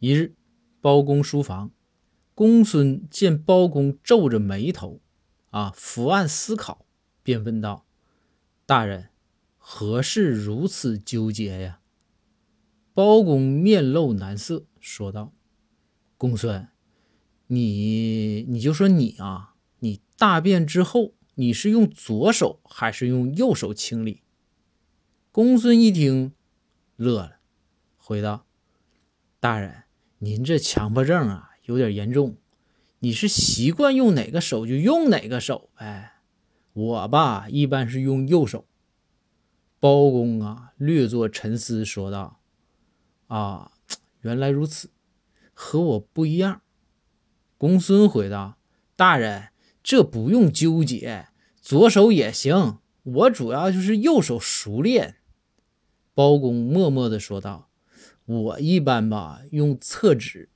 一日，包公书房，公孙见包公皱着眉头，啊，伏案思考，便问道：“大人，何事如此纠结呀？”包公面露难色，说道：“公孙，你你就说你啊，你大便之后，你是用左手还是用右手清理？”公孙一听，乐了，回道：“大人。”您这强迫症啊，有点严重。你是习惯用哪个手就用哪个手呗。我吧，一般是用右手。包公啊，略作沉思，说道：“啊，原来如此，和我不一样。”公孙回道：“大人，这不用纠结，左手也行。我主要就是右手熟练。”包公默默的说道。我一般吧用厕纸，